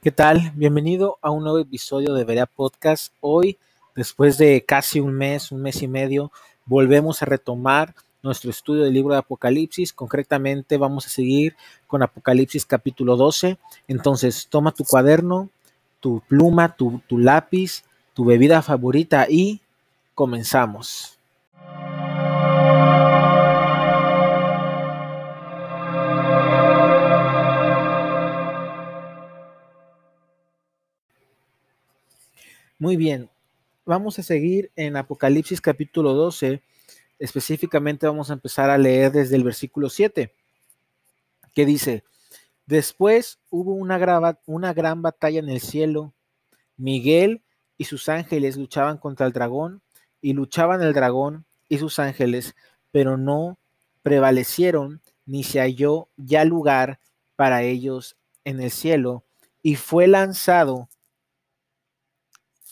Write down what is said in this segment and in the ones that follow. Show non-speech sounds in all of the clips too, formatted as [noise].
¿Qué tal? Bienvenido a un nuevo episodio de Verea Podcast. Hoy, después de casi un mes, un mes y medio, volvemos a retomar nuestro estudio del libro de Apocalipsis. Concretamente vamos a seguir con Apocalipsis capítulo 12. Entonces, toma tu cuaderno, tu pluma, tu, tu lápiz, tu bebida favorita y comenzamos. Muy bien, vamos a seguir en Apocalipsis capítulo 12. Específicamente vamos a empezar a leer desde el versículo 7, que dice, después hubo una, una gran batalla en el cielo. Miguel y sus ángeles luchaban contra el dragón y luchaban el dragón y sus ángeles, pero no prevalecieron ni se halló ya lugar para ellos en el cielo y fue lanzado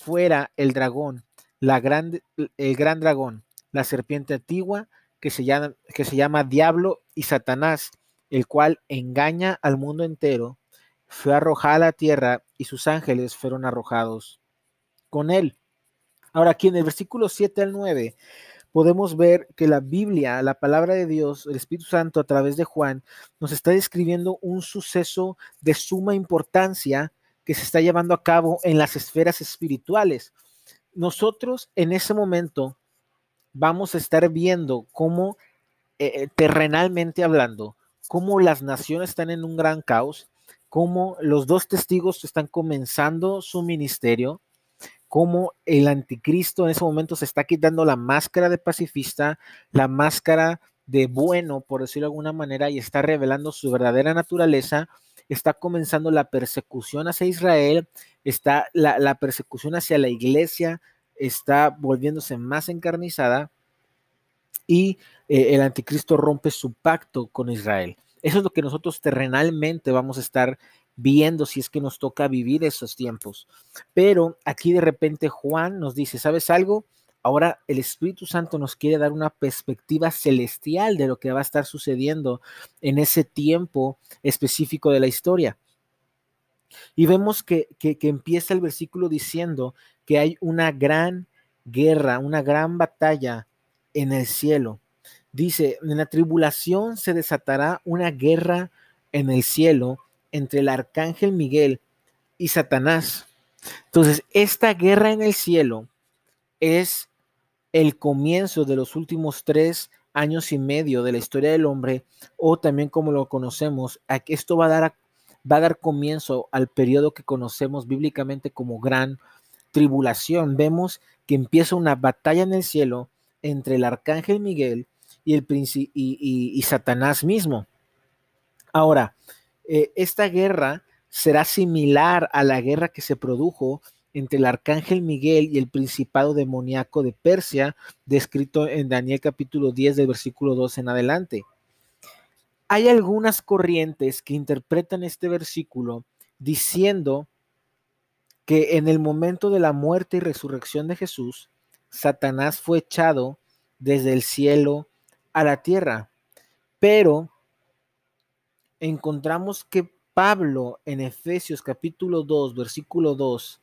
fuera el dragón, la gran, el gran dragón, la serpiente antigua que se, llama, que se llama Diablo y Satanás, el cual engaña al mundo entero, fue arrojada a la tierra y sus ángeles fueron arrojados con él. Ahora aquí en el versículo 7 al 9 podemos ver que la Biblia, la palabra de Dios, el Espíritu Santo a través de Juan, nos está describiendo un suceso de suma importancia que se está llevando a cabo en las esferas espirituales. Nosotros en ese momento vamos a estar viendo cómo, eh, eh, terrenalmente hablando, cómo las naciones están en un gran caos, cómo los dos testigos están comenzando su ministerio, cómo el anticristo en ese momento se está quitando la máscara de pacifista, la máscara de bueno, por decirlo de alguna manera, y está revelando su verdadera naturaleza está comenzando la persecución hacia Israel, está la, persecución hacia la iglesia, está volviéndose más encarnizada y eh, el anticristo rompe su pacto con Israel. Eso es lo que nosotros terrenalmente vamos a estar viendo si es que nos toca vivir esos tiempos. Pero aquí de repente Juan nos dice, ¿sabes algo? Ahora el Espíritu Santo nos quiere dar una perspectiva celestial de lo que va a estar sucediendo en ese tiempo específico de la historia. Y vemos que, empieza el versículo diciendo que hay una gran guerra, una gran batalla en el cielo. Dice, en la tribulación se desatará una guerra en el cielo entre el arcángel Miguel y Satanás. Entonces, esta guerra en el cielo es el comienzo de los últimos tres años y medio de la historia del hombre, o también como lo conocemos, esto va a dar, va a dar comienzo al periodo que conocemos bíblicamente como gran tribulación. Vemos que empieza una batalla en el cielo entre el arcángel Miguel y, el y, y, Satanás mismo. Ahora, eh, esta guerra será similar a la guerra que se produjo entre el arcángel Miguel y el principado demoníaco de Persia, descrito en Daniel capítulo 10 del versículo 2 en adelante. Hay algunas corrientes que interpretan este versículo diciendo que en el momento de la muerte y resurrección de Jesús, Satanás fue echado desde el cielo a la tierra. Pero encontramos que Pablo en Efesios capítulo 2, versículo 2,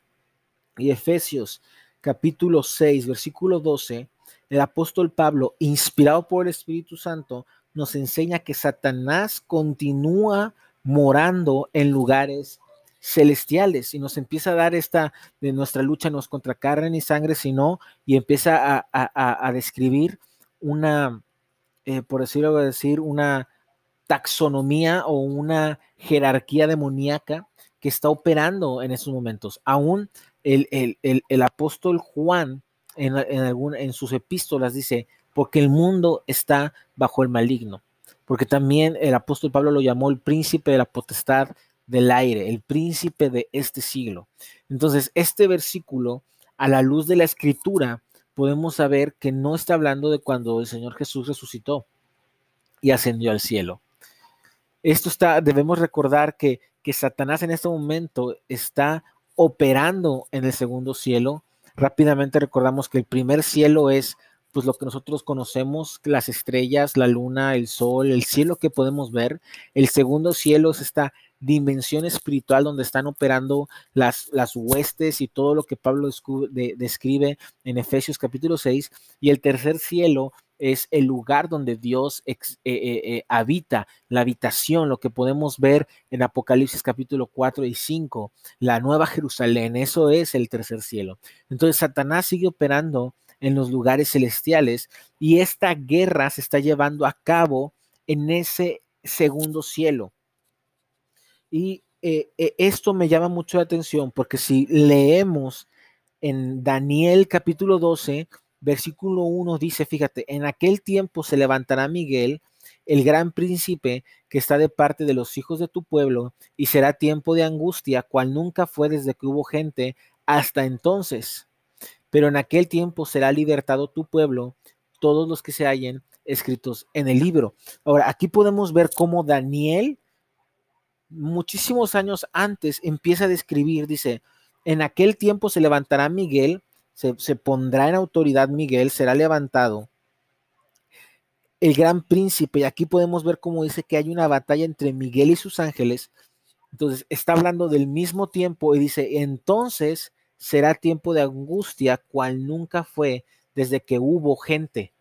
y Efesios capítulo 6, versículo 12, el apóstol Pablo, inspirado por el Espíritu Santo, nos enseña que Satanás continúa morando en lugares celestiales y nos empieza a dar esta de nuestra lucha no es contra carne ni sangre, sino y empieza a, describir una, eh, por decirlo decir, una taxonomía o una jerarquía demoníaca que está operando en esos momentos. Aún el, apóstol Juan en, en, en sus epístolas dice, porque el mundo está bajo el maligno, porque también el apóstol Pablo lo llamó el príncipe de la potestad del aire, el príncipe de este siglo. Entonces, este versículo, a la luz de la escritura, podemos saber que no está hablando de cuando el Señor Jesús resucitó y ascendió al cielo. Esto está, debemos recordar que, que Satanás en este momento está operando en el segundo cielo. Rápidamente recordamos que el primer cielo es pues lo que nosotros conocemos, las estrellas, la luna, el sol, el cielo que podemos ver. El segundo cielo es esta dimensión espiritual donde están operando las, las huestes y todo lo que Pablo describe en Efesios capítulo 6. Y el tercer cielo es el lugar donde Dios eh, eh, eh, habita, la habitación, lo que podemos ver en Apocalipsis capítulo 4 y 5, la nueva Jerusalén, eso es el tercer cielo. Entonces Satanás sigue operando en los lugares celestiales y esta guerra se está llevando a cabo en ese segundo cielo. Y esto me llama mucho la atención porque si leemos en Daniel capítulo 12, versículo 1 dice, fíjate, en aquel tiempo se levantará Miguel, el gran príncipe que está de parte de los hijos de tu pueblo, y será tiempo de angustia, cual nunca fue desde que hubo gente hasta entonces. Pero en aquel tiempo será libertado tu pueblo, todos los que se hallen escritos en el libro. Ahora, aquí podemos ver cómo Daniel, muchísimos años antes, empieza a describir, dice, en aquel tiempo se levantará Miguel, se, pondrá en autoridad Miguel, será levantado el gran príncipe. Y aquí podemos ver cómo dice que hay una batalla entre Miguel y sus ángeles. Entonces está hablando del mismo tiempo y dice, entonces será tiempo de angustia cual nunca fue desde que hubo gente.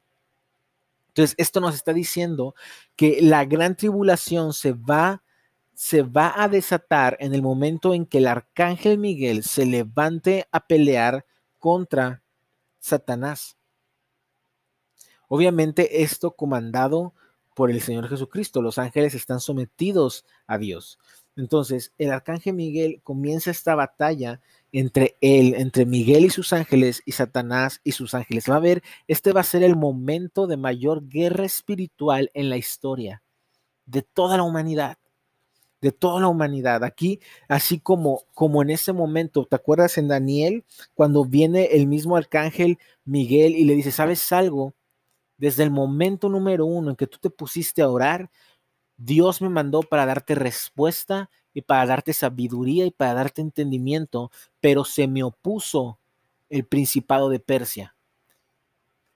Entonces esto nos está diciendo que la gran tribulación se va se va a desatar en el momento en que el arcángel Miguel se levante a pelear contra Satanás. Obviamente esto comandado por el Señor Jesucristo. Los ángeles están sometidos a Dios. Entonces, el arcángel Miguel comienza esta batalla entre él, entre Miguel y sus ángeles y Satanás y sus ángeles. Va a ver, este va a ser el momento de mayor guerra espiritual en la historia de toda la humanidad de toda la humanidad. Aquí, así como, como en ese momento, ¿te acuerdas en Daniel cuando viene el mismo arcángel Miguel y le dice, ¿sabes algo? Desde el momento número uno en que tú te pusiste a orar, Dios me mandó para darte respuesta y para darte sabiduría y para darte entendimiento, pero se me opuso el principado de Persia.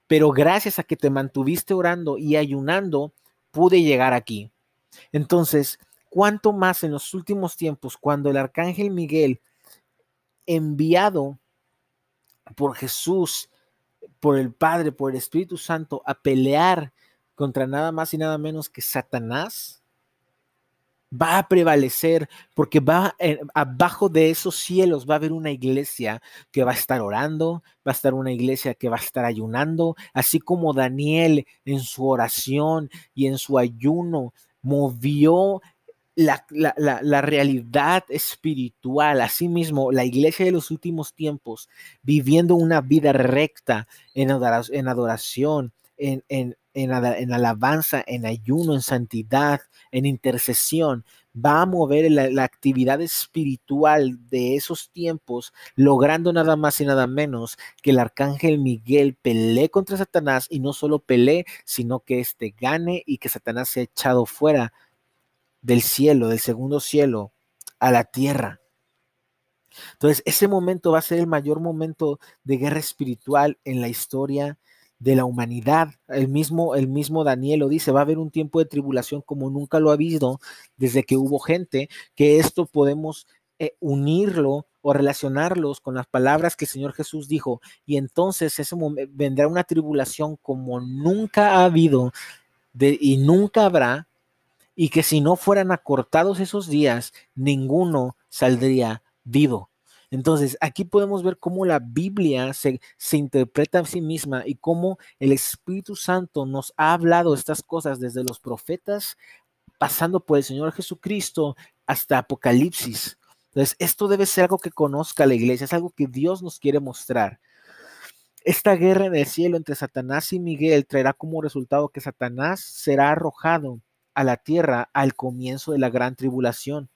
Pero gracias a que te mantuviste orando y ayunando, pude llegar aquí. Entonces, cuánto más en los últimos tiempos, cuando el arcángel Miguel, enviado por Jesús, por el Padre, por el Espíritu Santo, a pelear contra nada más y nada menos que Satanás, va a prevalecer porque va eh, abajo de esos cielos va a haber una iglesia que va a estar orando, va a estar una iglesia que va a estar ayunando, así como Daniel en su oración y en su ayuno movió la, realidad espiritual, asimismo, la iglesia de los últimos tiempos, viviendo una vida recta en adoración, en, en, alabanza, en ayuno, en santidad, en intercesión, va a mover la, la, actividad espiritual de esos tiempos, logrando nada más y nada menos que el arcángel Miguel pelee contra Satanás y no solo pelee, sino que éste gane y que Satanás sea echado fuera del cielo, del segundo cielo, a la tierra. Entonces, ese momento va a ser el mayor momento de guerra espiritual en la historia de la humanidad. El mismo, el mismo Daniel lo dice, va a haber un tiempo de tribulación como nunca lo ha habido desde que hubo gente, que esto podemos eh, unirlo o relacionarlos con las palabras que el Señor Jesús dijo. Y entonces ese vendrá una tribulación como nunca ha habido de, y nunca habrá y que si no fueran acortados esos días, ninguno saldría vivo. Entonces, aquí podemos ver cómo la Biblia se, se, interpreta a sí misma y cómo el Espíritu Santo nos ha hablado estas cosas desde los profetas, pasando por el Señor Jesucristo hasta Apocalipsis. Entonces, esto debe ser algo que conozca la iglesia, es algo que Dios nos quiere mostrar. Esta guerra en el cielo entre Satanás y Miguel traerá como resultado que Satanás será arrojado a la tierra al comienzo de la gran tribulación.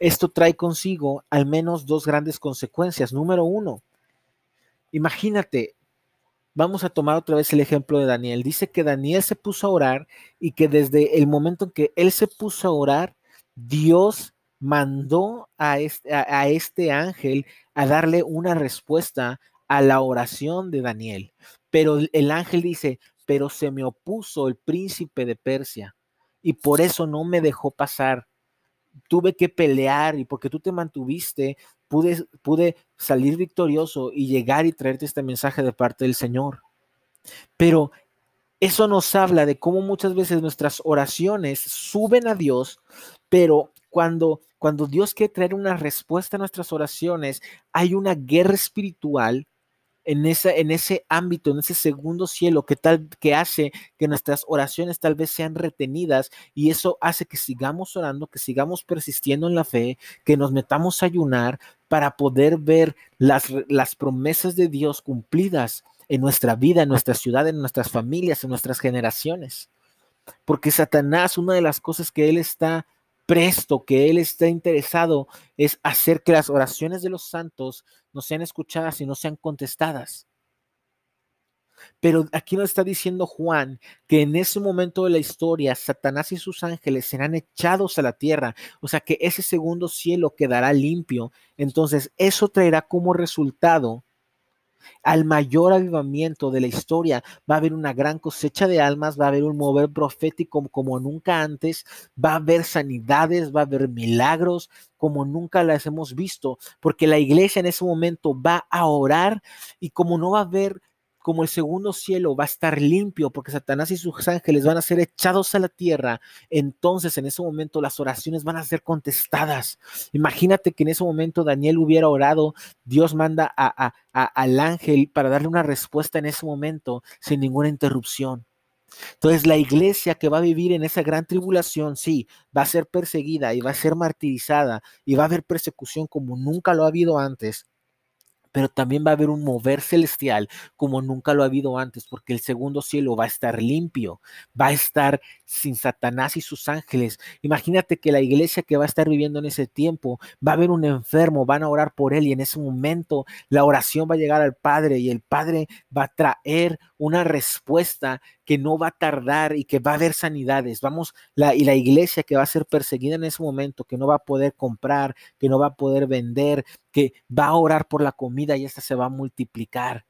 Esto trae consigo al menos dos grandes consecuencias. Número uno, imagínate, vamos a tomar otra vez el ejemplo de Daniel. Dice que Daniel se puso a orar y que desde el momento en que él se puso a orar, Dios mandó a este, a, este ángel a darle una respuesta a la oración de Daniel. Pero el ángel dice, pero se me opuso el príncipe de Persia y por eso no me dejó pasar tuve que pelear y porque tú te mantuviste, pude, pude salir victorioso y llegar y traerte este mensaje de parte del Señor. Pero eso nos habla de cómo muchas veces nuestras oraciones suben a Dios, pero cuando, cuando Dios quiere traer una respuesta a nuestras oraciones, hay una guerra espiritual en, en ese ámbito, en ese segundo cielo que tal que hace que nuestras oraciones tal vez sean retenidas y eso hace que sigamos orando, que sigamos persistiendo en la fe, que nos metamos a ayunar para poder ver las, las promesas de Dios cumplidas en nuestra vida, en nuestra ciudad, en nuestras familias, en nuestras generaciones. Porque Satanás, una de las cosas que él está presto, que Él está interesado es hacer que las oraciones de los santos no sean escuchadas y no sean contestadas. Pero aquí nos está diciendo Juan que en ese momento de la historia, Satanás y sus ángeles serán echados a la tierra, o sea que ese segundo cielo quedará limpio. Entonces, eso traerá como resultado al mayor avivamiento de la historia. Va a haber una gran cosecha de almas, va a haber un mover profético como nunca antes, va a haber sanidades, va a haber milagros como nunca las hemos visto, porque la iglesia en ese momento va a orar y como no va a haber como el segundo cielo va a estar limpio porque Satanás y sus ángeles van a ser echados a la tierra, entonces en ese momento las oraciones van a ser contestadas. Imagínate que en ese momento Daniel hubiera orado, Dios manda a, al ángel para darle una respuesta en ese momento sin ninguna interrupción. Entonces la iglesia que va a vivir en esa gran tribulación, sí, va a ser perseguida y va a ser martirizada y va a haber persecución como nunca lo ha habido antes pero también va a haber un mover celestial como nunca lo ha habido antes, porque el segundo cielo va a estar limpio, va a estar sin Satanás y sus ángeles. Imagínate que la iglesia que va a estar viviendo en ese tiempo, va a haber un enfermo, van a orar por él y en ese momento la oración va a llegar al Padre y el Padre va a traer una respuesta que no va a tardar y que va a haber sanidades. Vamos, y la iglesia que va a ser perseguida en ese momento, que no va a poder comprar, que no va a poder vender, que va a orar por la comida y esta se va a multiplicar.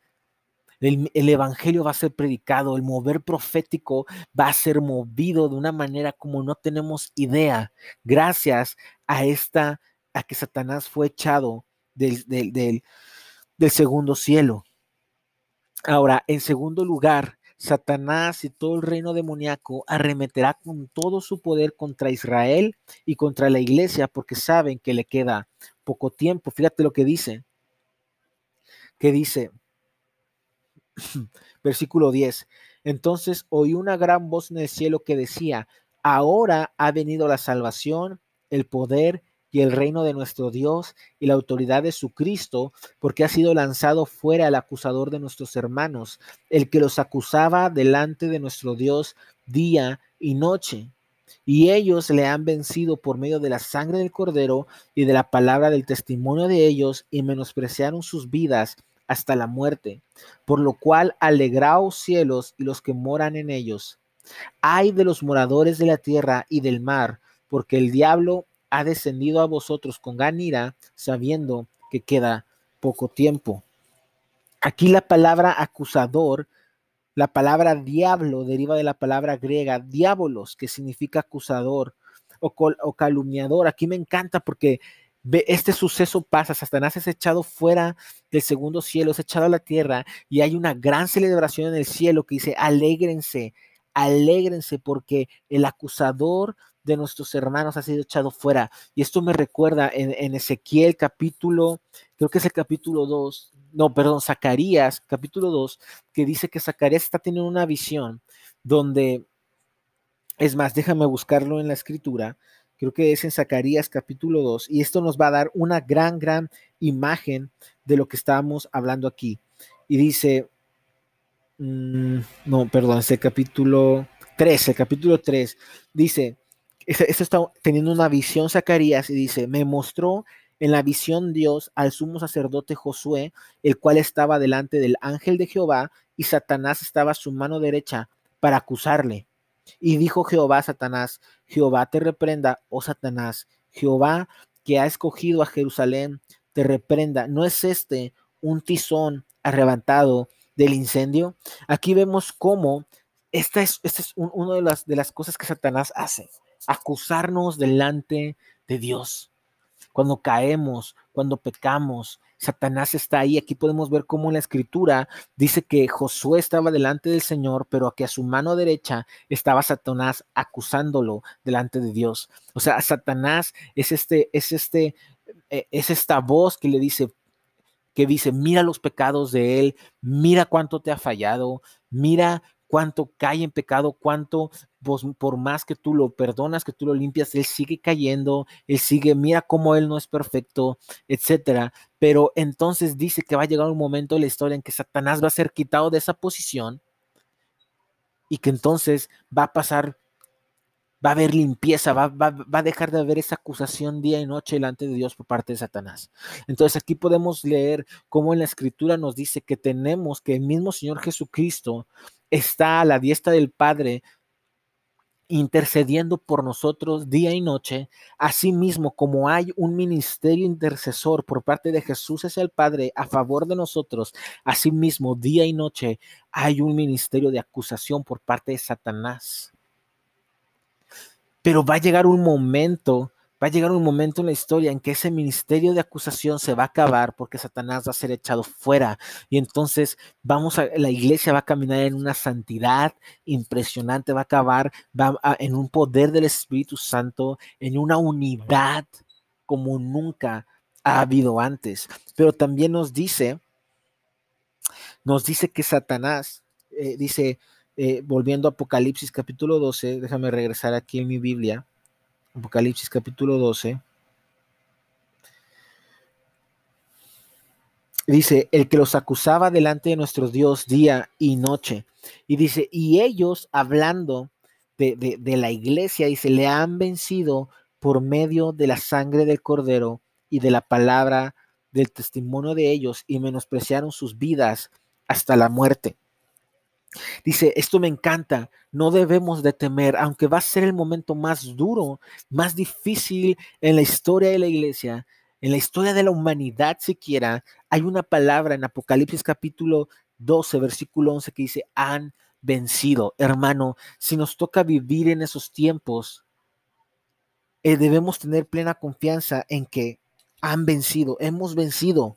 El, el, evangelio va a ser predicado, el mover profético va a ser movido de una manera como no tenemos idea, gracias a esta, a que Satanás fue echado del, del, del segundo cielo. Ahora, en segundo lugar, Satanás y todo el reino demoníaco arremeterá con todo su poder contra Israel y contra la iglesia porque saben que le queda poco tiempo. Fíjate lo que dice. Que dice, [clears throat] versículo 10. Entonces oí una gran voz en el cielo que decía, ahora ha venido la salvación, el poder y el reino de nuestro Dios y la autoridad de su Cristo, porque ha sido lanzado fuera el acusador de nuestros hermanos, el que los acusaba delante de nuestro Dios día y noche. Y ellos le han vencido por medio de la sangre del cordero y de la palabra del testimonio de ellos, y menospreciaron sus vidas hasta la muerte. Por lo cual alegraos cielos y los que moran en ellos. Ay de los moradores de la tierra y del mar, porque el diablo ha descendido a vosotros con gran ira, sabiendo que queda poco tiempo. Aquí la palabra acusador, la palabra diablo deriva de la palabra griega diabolos, que significa acusador o, o calumniador. Aquí me encanta porque este suceso pasa, Satanás es echado fuera del segundo cielo, es echado a la tierra y hay una gran celebración en el cielo que dice, alégrense, alégrense porque el acusador de nuestros hermanos ha sido echado fuera. Y esto me recuerda en, Ezequiel capítulo, creo que es el capítulo 2, no, perdón, Zacarías capítulo 2, que dice que Zacarías está teniendo una visión donde, es más, déjame buscarlo en la escritura, creo que es en Zacarías capítulo 2, y esto nos va a dar una gran, gran imagen de lo que estábamos hablando aquí. Y dice, mm, no, perdón, es el capítulo 3, el capítulo 3, dice, esto está teniendo una visión Zacarías y dice, me mostró en la visión Dios al sumo sacerdote Josué, el cual estaba delante del ángel de Jehová y Satanás estaba a su mano derecha para acusarle. Y dijo Jehová a Satanás, Jehová te reprenda, oh Satanás, Jehová que ha escogido a Jerusalén, te reprenda. ¿No es este un tizón arrebatado del incendio? Aquí vemos cómo esta es, esta es una de las, de las cosas que Satanás hace acusarnos delante de Dios. Cuando caemos, cuando pecamos, Satanás está ahí. Aquí podemos ver cómo en la escritura dice que Josué estaba delante del Señor, pero que a su mano derecha estaba Satanás acusándolo delante de Dios. O sea, Satanás es este, es este, eh, es esta voz que le dice, que dice, mira los pecados de él, mira cuánto te ha fallado, mira cuánto cae en pecado, cuánto por más que tú lo perdonas, que tú lo limpias, él sigue cayendo, él sigue, mira cómo él no es perfecto, etcétera. Pero entonces dice que va a llegar un momento en la historia en que Satanás va a ser quitado de esa posición y que entonces va a pasar, va a haber limpieza, va, va, va a dejar de haber esa acusación día y noche delante de Dios por parte de Satanás. Entonces aquí podemos leer cómo en la escritura nos dice que tenemos que el mismo Señor Jesucristo está a la diestra del Padre intercediendo por nosotros día y noche, asimismo como hay un ministerio intercesor por parte de Jesús hacia el Padre a favor de nosotros, asimismo día y noche hay un ministerio de acusación por parte de Satanás. Pero va a llegar un momento va a llegar un momento en la historia en que ese ministerio de acusación se va a acabar porque Satanás va a ser echado fuera y entonces vamos a la iglesia va a caminar en una santidad impresionante, va a acabar va en un poder del Espíritu Santo, en una unidad como nunca ha habido antes. Pero también nos dice nos dice que Satanás eh, dice eh, volviendo a Apocalipsis capítulo 12, déjame regresar aquí en mi Biblia. Apocalipsis capítulo 12. Dice, el que los acusaba delante de nuestro Dios día y noche. Y dice, y ellos hablando de, de, la iglesia, dice, le han vencido por medio de la sangre del cordero y de la palabra del testimonio de ellos y menospreciaron sus vidas hasta la muerte. Dice, esto me encanta, no debemos de temer, aunque va a ser el momento más duro, más difícil en la historia de la iglesia, en la historia de la humanidad siquiera, hay una palabra en Apocalipsis capítulo 12, versículo 11 que dice, han vencido. Hermano, si nos toca vivir en esos tiempos, eh, debemos tener plena confianza en que han vencido, hemos vencido.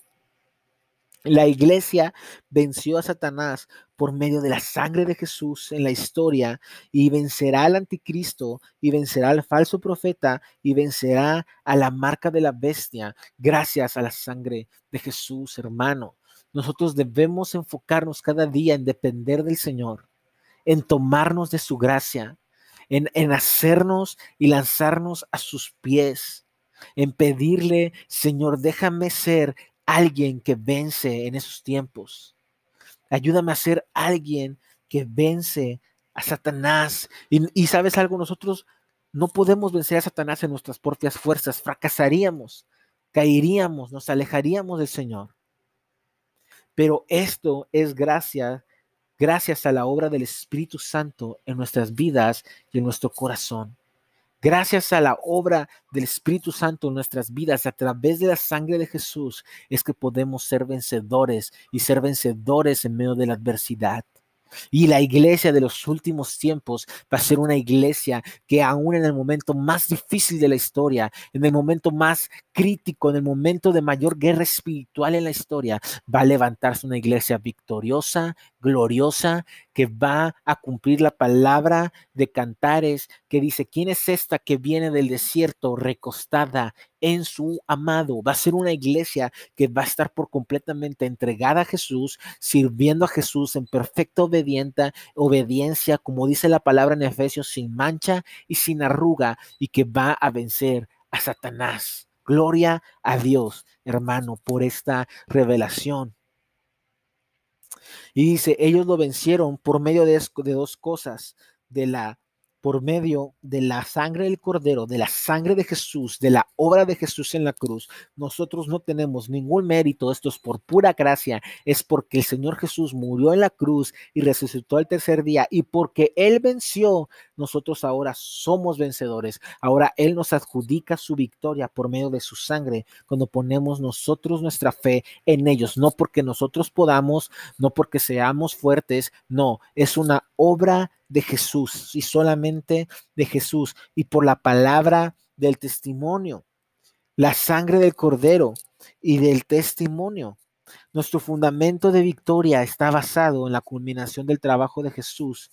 La iglesia venció a Satanás por medio de la sangre de Jesús en la historia y vencerá al anticristo y vencerá al falso profeta y vencerá a la marca de la bestia gracias a la sangre de Jesús, hermano. Nosotros debemos enfocarnos cada día en depender del Señor, en tomarnos de su gracia, en, en hacernos y lanzarnos a sus pies, en pedirle, Señor, déjame ser alguien que vence en esos tiempos. Ayúdame a ser alguien que vence a Satanás. Y, sabes algo, nosotros no podemos vencer a Satanás en nuestras propias fuerzas. Fracasaríamos, caeríamos, nos alejaríamos del Señor. Pero esto es gracias, gracias a la obra del Espíritu Santo en nuestras vidas y en nuestro corazón. Gracias a la obra del Espíritu Santo en nuestras vidas, a través de la sangre de Jesús, es que podemos ser vencedores y ser vencedores en medio de la adversidad. Y la iglesia de los últimos tiempos va a ser una iglesia que aún en el momento más difícil de la historia, en el momento más crítico, en el momento de mayor guerra espiritual en la historia, va a levantarse una iglesia victoriosa, gloriosa, que va a cumplir la palabra de Cantares, que dice, ¿quién es esta que viene del desierto recostada en su amado? Va a ser una iglesia que va a estar por completamente entregada a Jesús, sirviendo a Jesús en perfecta obediencia, como dice la palabra en Efesios, sin mancha y sin arruga, y que va a vencer a Satanás. Gloria a Dios, hermano, por esta revelación. Y dice, ellos lo vencieron por medio de, dos cosas, de la por medio de la sangre del Cordero, de la sangre de Jesús, de la obra de Jesús en la cruz, nosotros no tenemos ningún mérito, esto es por pura gracia, es porque el Señor Jesús murió en la cruz y resucitó el tercer día y porque Él venció, nosotros ahora somos vencedores. Ahora Él nos adjudica su victoria por medio de su sangre cuando ponemos nosotros nuestra fe en ellos, no porque nosotros podamos, no porque seamos fuertes, no, es una obra de Jesús y solamente de Jesús y por la palabra del testimonio, la sangre del cordero y del testimonio. Nuestro fundamento de victoria está basado en la culminación del trabajo de Jesús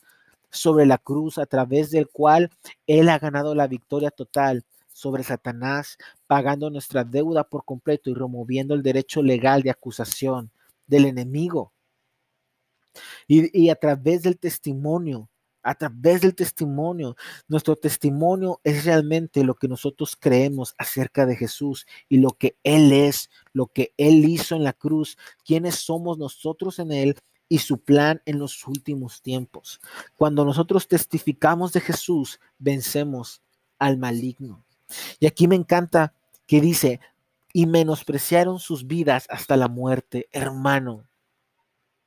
sobre la cruz, a través del cual Él ha ganado la victoria total sobre Satanás, pagando nuestra deuda por completo y removiendo el derecho legal de acusación del enemigo. Y, a través del testimonio, a través del testimonio, nuestro testimonio es realmente lo que nosotros creemos acerca de Jesús y lo que Él es, lo que Él hizo en la cruz, quiénes somos nosotros en Él y su plan en los últimos tiempos. Cuando nosotros testificamos de Jesús, vencemos al maligno. Y aquí me encanta que dice, y menospreciaron sus vidas hasta la muerte, hermano.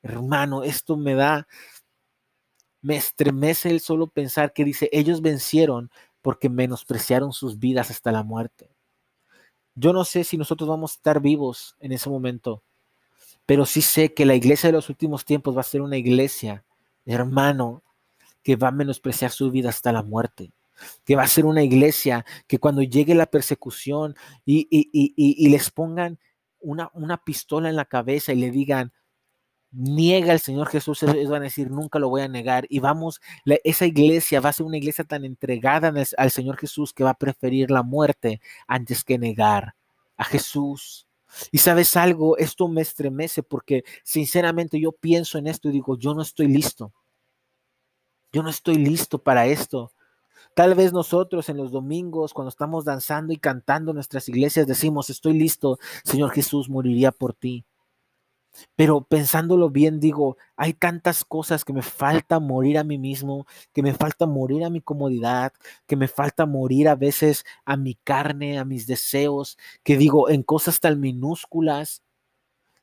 Hermano, esto me da, me estremece el solo pensar que dice, ellos vencieron porque menospreciaron sus vidas hasta la muerte. Yo no sé si nosotros vamos a estar vivos en ese momento, pero sí sé que la iglesia de los últimos tiempos va a ser una iglesia, hermano, que va a menospreciar su vida hasta la muerte que va a ser una iglesia que cuando llegue la persecución y, les pongan una, una, pistola en la cabeza y le digan, niega al Señor Jesús, ellos van a decir, nunca lo voy a negar. Y vamos, esa iglesia va a ser una iglesia tan entregada al Señor Jesús que va a preferir la muerte antes que negar a Jesús. Y sabes algo, esto me estremece porque sinceramente yo pienso en esto y digo, yo no estoy listo. Yo no estoy listo para esto. Tal vez nosotros en los domingos, cuando estamos danzando y cantando en nuestras iglesias, decimos, estoy listo, Señor Jesús, moriría por ti. Pero pensándolo bien, digo, hay tantas cosas que me falta morir a mí mismo, que me falta morir a mi comodidad, que me falta morir a veces a mi carne, a mis deseos, que digo, en cosas tan minúsculas,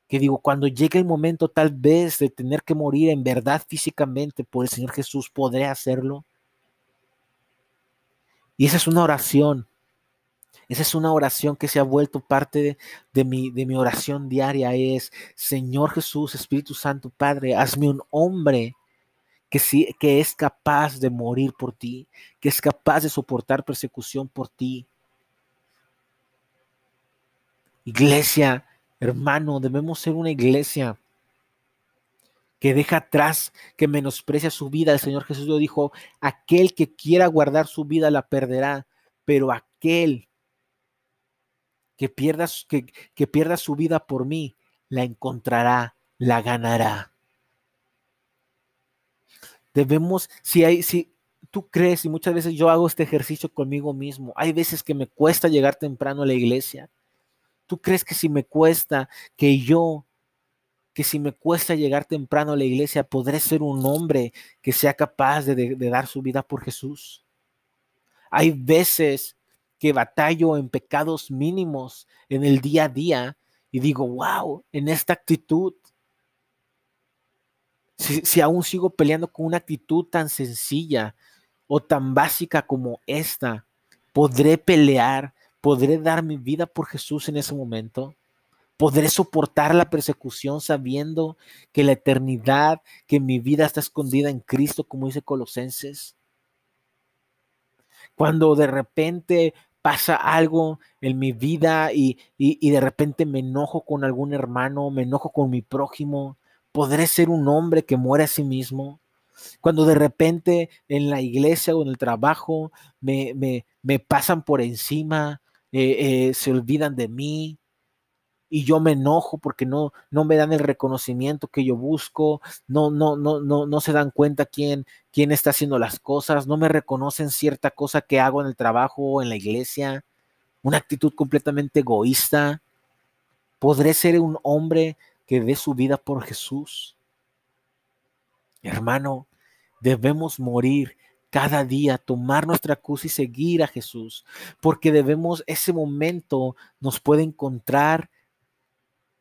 que digo, cuando llegue el momento tal vez de tener que morir en verdad físicamente por el Señor Jesús, podré hacerlo. Y esa es una oración. Esa es una oración que se ha vuelto parte de, mi, de mi oración diaria. Es, Señor Jesús, Espíritu Santo, Padre, hazme un hombre que, sí, que es capaz de morir por ti, que es capaz de soportar persecución por ti. Iglesia, hermano, debemos ser una iglesia que deja atrás, que menosprecia su vida. El Señor Jesús lo dijo, aquel que quiera guardar su vida la perderá, pero aquel que pierda, que, que pierda su vida por mí, la encontrará, la ganará. Debemos, si hay, si tú crees, y muchas veces yo hago este ejercicio conmigo mismo, hay veces que me cuesta llegar temprano a la iglesia. ¿Tú crees que si me cuesta que yo que si me cuesta llegar temprano a la iglesia, podré ser un hombre que sea capaz de, dar su vida por Jesús. Hay veces que batallo en pecados mínimos en el día a día y digo, wow, en esta actitud, si, si, aún sigo peleando con una actitud tan sencilla o tan básica como esta, ¿podré pelear? ¿Podré dar mi vida por Jesús en ese momento? ¿Podré soportar la persecución sabiendo que la eternidad, que mi vida está escondida en Cristo, como dice Colosenses? Cuando de repente pasa algo en mi vida y, de repente me enojo con algún hermano, me enojo con mi prójimo, ¿podré ser un hombre que muere a sí mismo? Cuando de repente en la iglesia o en el trabajo me, me, pasan por encima, eh, eh, se olvidan de mí, y yo me enojo porque no, no me dan el reconocimiento que yo busco, no, no, no, no, no se dan cuenta quién, quién está haciendo las cosas, no me reconocen cierta cosa que hago en el trabajo o en la iglesia, una actitud completamente egoísta. ¿Podré ser un hombre que dé su vida por Jesús? Hermano, debemos morir cada día, tomar nuestra cruz y seguir a Jesús, porque debemos, ese momento nos puede encontrar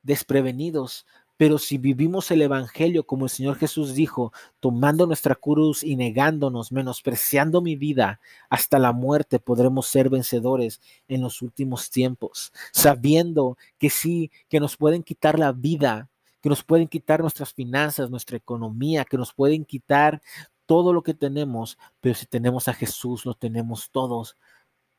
desprevenidos. Pero si vivimos el Evangelio como el Señor Jesús dijo, tomando nuestra cruz y negándonos, menospreciando mi vida hasta la muerte, podremos ser vencedores en los últimos tiempos, sabiendo que sí, que nos pueden quitar la vida, que nos pueden quitar nuestras finanzas, nuestra economía, que nos pueden quitar todo lo que tenemos, pero si tenemos a Jesús, lo tenemos todos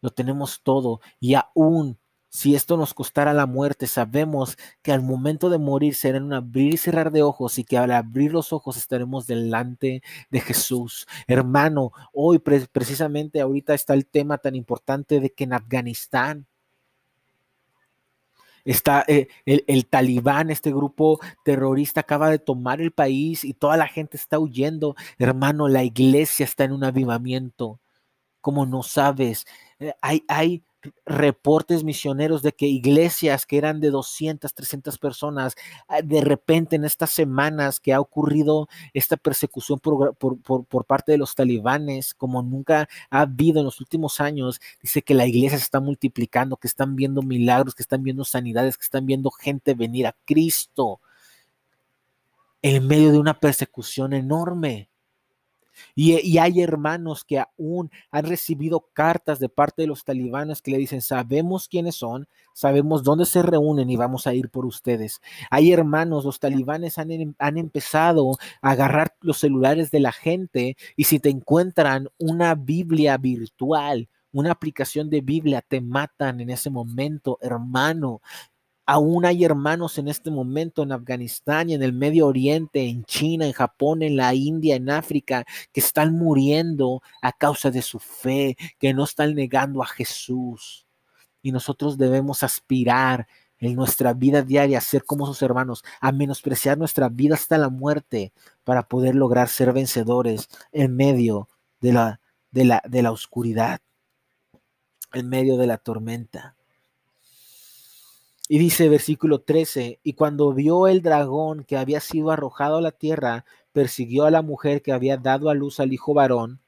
lo tenemos todo y aún si esto nos costara la muerte, sabemos que al momento de morir será un abrir y cerrar de ojos y que al abrir los ojos estaremos delante de Jesús. Hermano, hoy precisamente ahorita está el tema tan importante de que en Afganistán Está eh, el, el, talibán, este grupo terrorista acaba de tomar el país y toda la gente está huyendo. Hermano, la iglesia está en un avivamiento. Como no sabes, eh, hay, hay reportes misioneros de que iglesias que eran de 200, 300 personas, ah, de repente en estas semanas que ha ocurrido esta persecución por, por, parte de los talibanes, como nunca ha habido en los últimos años, dice que la iglesia se está multiplicando, que están viendo milagros, que están viendo sanidades, que están viendo gente venir a Cristo en medio de una persecución enorme. Y, hay hermanos que aún han recibido cartas de parte de los talibanes que le dicen, sabemos quiénes son, sabemos dónde se reúnen y vamos a ir por ustedes. Hay hermanos, los talibanes han, em, han empezado a agarrar los celulares de la gente y si te encuentran una Biblia virtual, una aplicación de Biblia, te matan en ese momento, hermano. Aún hay hermanos en este momento en Afganistán y en el Medio Oriente, en China, en Japón, en la India, en África, que están muriendo a causa de su fe, que no están negando a Jesús. Y nosotros debemos aspirar en nuestra vida diaria a ser como sus hermanos, a menospreciar nuestra vida hasta la muerte para poder lograr ser vencedores en medio de la, de la, de la oscuridad, en medio de la tormenta. Y dice versículo 13, y cuando vio el dragón que había sido arrojado a la tierra, persiguió a la mujer que había dado a luz al hijo varón.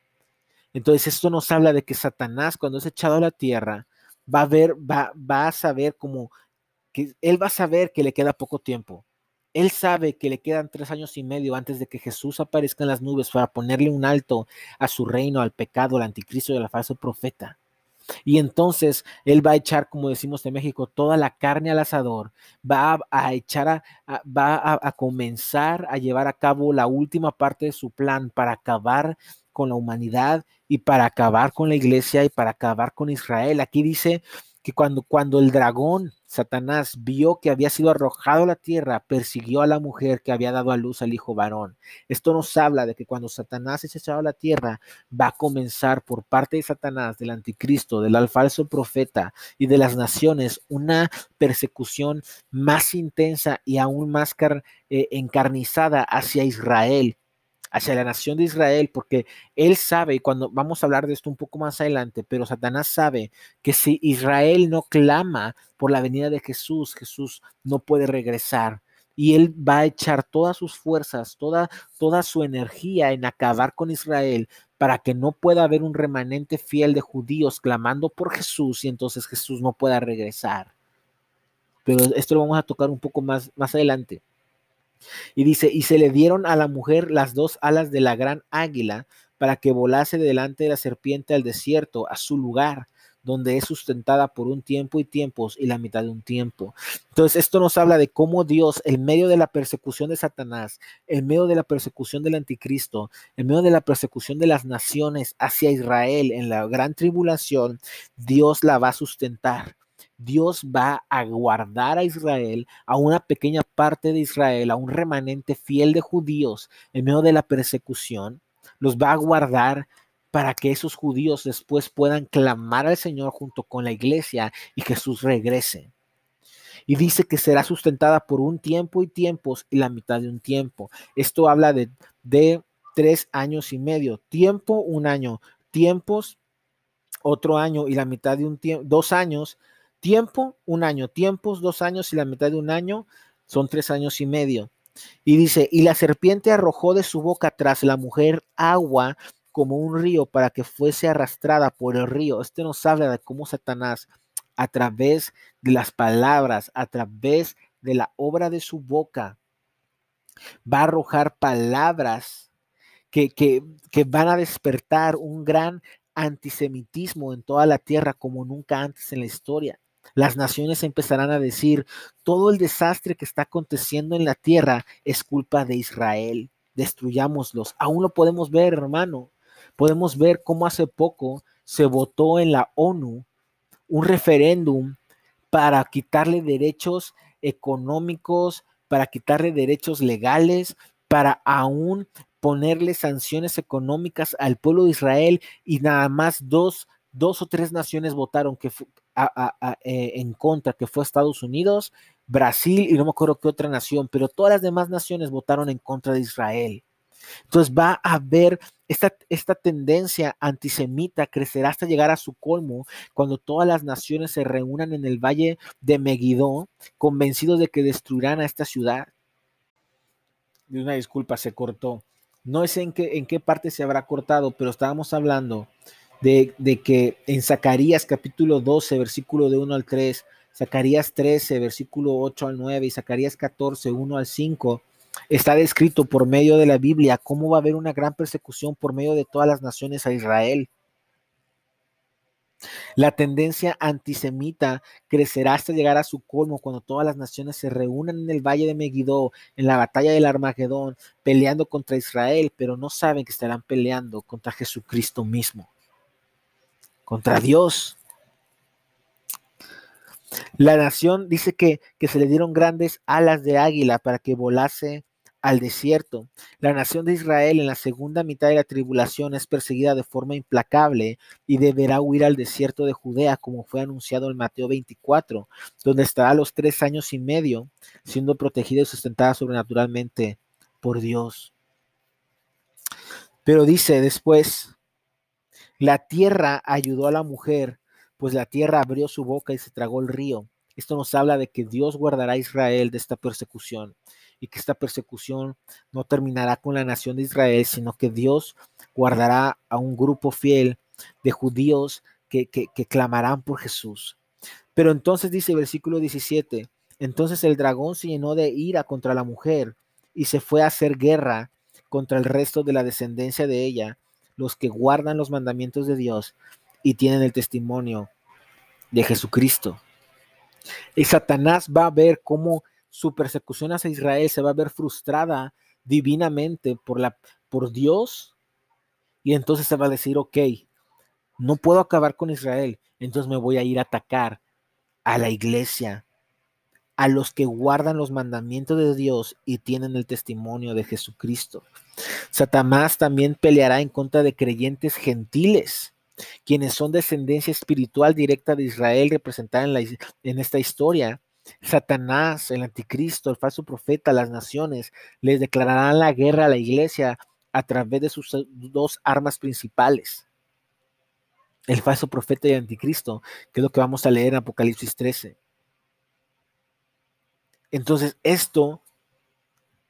Entonces esto nos habla de que Satanás cuando es echado a la tierra va a ver, va, va a saber como que él va a saber que le queda poco tiempo. Él sabe que le quedan tres años y medio antes de que Jesús aparezca en las nubes para ponerle un alto a su reino, al pecado, al anticristo y al falso profeta. Y entonces él va a echar, como decimos en México, toda la carne al asador, va a, echar, a, va a, comenzar a llevar a cabo la última parte de su plan para acabar con la humanidad y para acabar con la iglesia y para acabar con Israel. Aquí dice que cuando, cuando el dragón Satanás vio que había sido arrojado a la tierra, persiguió a la mujer que había dado a luz al hijo varón. Esto nos habla de que cuando Satanás es echado a la tierra, va a comenzar por parte de Satanás, del anticristo, del falso profeta y de las naciones, una persecución más intensa y aún más eh, encarnizada hacia Israel hacia la nación de Israel, porque él sabe, y cuando vamos a hablar de esto un poco más adelante, pero Satanás sabe que si Israel no clama por la venida de Jesús, Jesús no puede regresar. Y él va a echar todas sus fuerzas, toda, toda su energía en acabar con Israel para que no pueda haber un remanente fiel de judíos clamando por Jesús y entonces Jesús no pueda regresar. Pero esto lo vamos a tocar un poco más, más adelante. Y dice, y se le dieron a la mujer las dos alas de la gran águila para que volase delante de la serpiente al desierto, a su lugar, donde es sustentada por un tiempo y tiempos y la mitad de un tiempo. Entonces, esto nos habla de cómo Dios, en medio de la persecución de Satanás, en medio de la persecución del anticristo, en medio de la persecución de las naciones hacia Israel en la gran tribulación, Dios la va a sustentar. Dios va a guardar a Israel, a una pequeña parte de Israel, a un remanente fiel de judíos en medio de la persecución, los va a guardar para que esos judíos después puedan clamar al Señor junto con la iglesia y Jesús regrese. Y dice que será sustentada por un tiempo y tiempos y la mitad de un tiempo. Esto habla de, tres años y medio. Tiempo, un año. Tiempos, otro año y la mitad de un tiempo, dos años Tiempo, un año. Tiempos, dos años y la mitad de un año son tres años y medio. Y dice, y la serpiente arrojó de su boca tras la mujer agua como un río para que fuese arrastrada por el río. Este nos habla de cómo Satanás, a través de las palabras, a través de la obra de su boca, va a arrojar palabras que, que, que van a despertar un gran antisemitismo en toda la tierra como nunca antes en la historia. Las naciones empezarán a decir, todo el desastre que está aconteciendo en la tierra es culpa de Israel, destruyámoslos. Aún lo podemos ver, hermano. Podemos ver cómo hace poco se votó en la ONU un referéndum para quitarle derechos económicos, para quitarle derechos legales, para aún ponerle sanciones económicas al pueblo de Israel y nada más dos, dos o tres naciones votaron que eh, en contra, que fue Estados Unidos, Brasil y no me acuerdo qué otra nación, pero todas las demás naciones votaron en contra de Israel. Entonces va a haber esta, esta, tendencia antisemita crecerá hasta llegar a su colmo cuando todas las naciones se reúnan en el valle de Megiddo, convencidos de que destruirán a esta ciudad. Una disculpa, se cortó. No sé en qué, en qué parte se habrá cortado, pero estábamos hablando de, que en Zacarías capítulo 12, versículo de 1 al 3, Zacarías 13, versículo 8 al 9 y Zacarías 14, 1 al 5, está descrito por medio de la Biblia cómo va a haber una gran persecución por medio de todas las naciones a Israel. La tendencia antisemita crecerá hasta llegar a su colmo cuando todas las naciones se reúnan en el valle de Megiddo, en la batalla del Armagedón, peleando contra Israel, pero no saben que estarán peleando contra Jesucristo mismo, contra Dios. La nación dice que, que se le dieron grandes alas de águila para que volase al desierto. La nación de Israel en la segunda mitad de la tribulación es perseguida de forma implacable y deberá huir al desierto de Judea, como fue anunciado en Mateo 24, donde estará los tres años y medio siendo protegida y sustentada sobrenaturalmente por Dios. Pero dice después, la tierra ayudó a la mujer, pues la tierra abrió su boca y se tragó el río. Esto nos habla de que Dios guardará a Israel de esta persecución y que esta persecución no terminará con la nación de Israel, sino que Dios guardará a un grupo fiel de judíos que, clamarán por Jesús. Pero entonces dice el versículo 17, entonces el dragón se llenó de ira contra la mujer y se fue a hacer guerra contra el resto de la descendencia de ella, los que guardan los mandamientos de Dios y tienen el testimonio de Jesucristo. Y Satanás va a ver cómo su persecución hacia Israel se va a ver frustrada divinamente por, la, por Dios. Y entonces se va a decir, ok, no puedo acabar con Israel, entonces me voy a ir a atacar a la iglesia, a los que guardan los mandamientos de Dios y tienen el testimonio de Jesucristo. Satanás también peleará en contra de creyentes gentiles, quienes son descendencia espiritual directa de Israel representada en, en esta historia Satanás, el anticristo, el falso profeta, las naciones, les declararán la guerra a la iglesia a través de sus dos armas principales. El falso profeta y el anticristo, que es lo que vamos a leer en Apocalipsis 13. Entonces, esto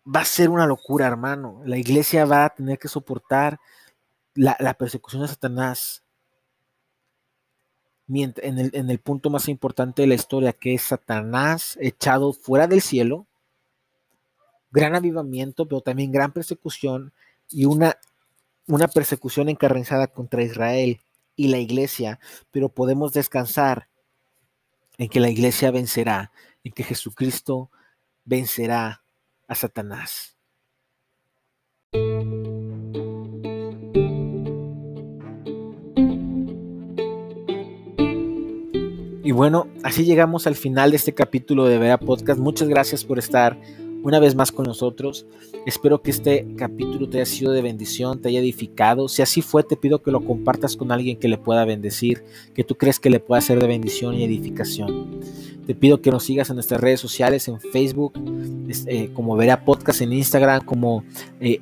va a ser una locura, hermano. La iglesia va a tener que soportar la, persecución de Satanás. En el, en el punto más importante de la historia, que es Satanás echado fuera del cielo, gran avivamiento, pero también gran persecución y una, una persecución encarnizada contra Israel y la iglesia, pero podemos descansar en que la iglesia vencerá, en que Jesucristo vencerá a Satanás. Y bueno, así llegamos al final de este capítulo de Vera Podcast. Muchas gracias por estar una vez más con nosotros. Espero que este capítulo te haya sido de bendición, te haya edificado. Si así fue, te pido que lo compartas con alguien que le pueda bendecir, que tú crees que le pueda ser de bendición y edificación. Te pido que nos sigas en nuestras redes sociales, en Facebook, eh, como Verea Podcast, en Instagram, como eh,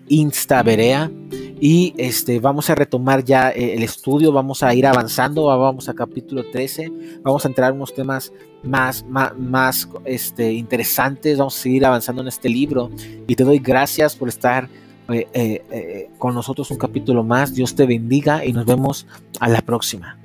y este, vamos a retomar ya eh, el estudio, vamos a ir avanzando, vamos a capítulo 13, vamos a entrar en unos temas más, más, este, interesantes, vamos a seguir avanzando en este libro. Y te doy gracias por estar eh, con nosotros un capítulo más, Dios te bendiga y nos vemos a la próxima.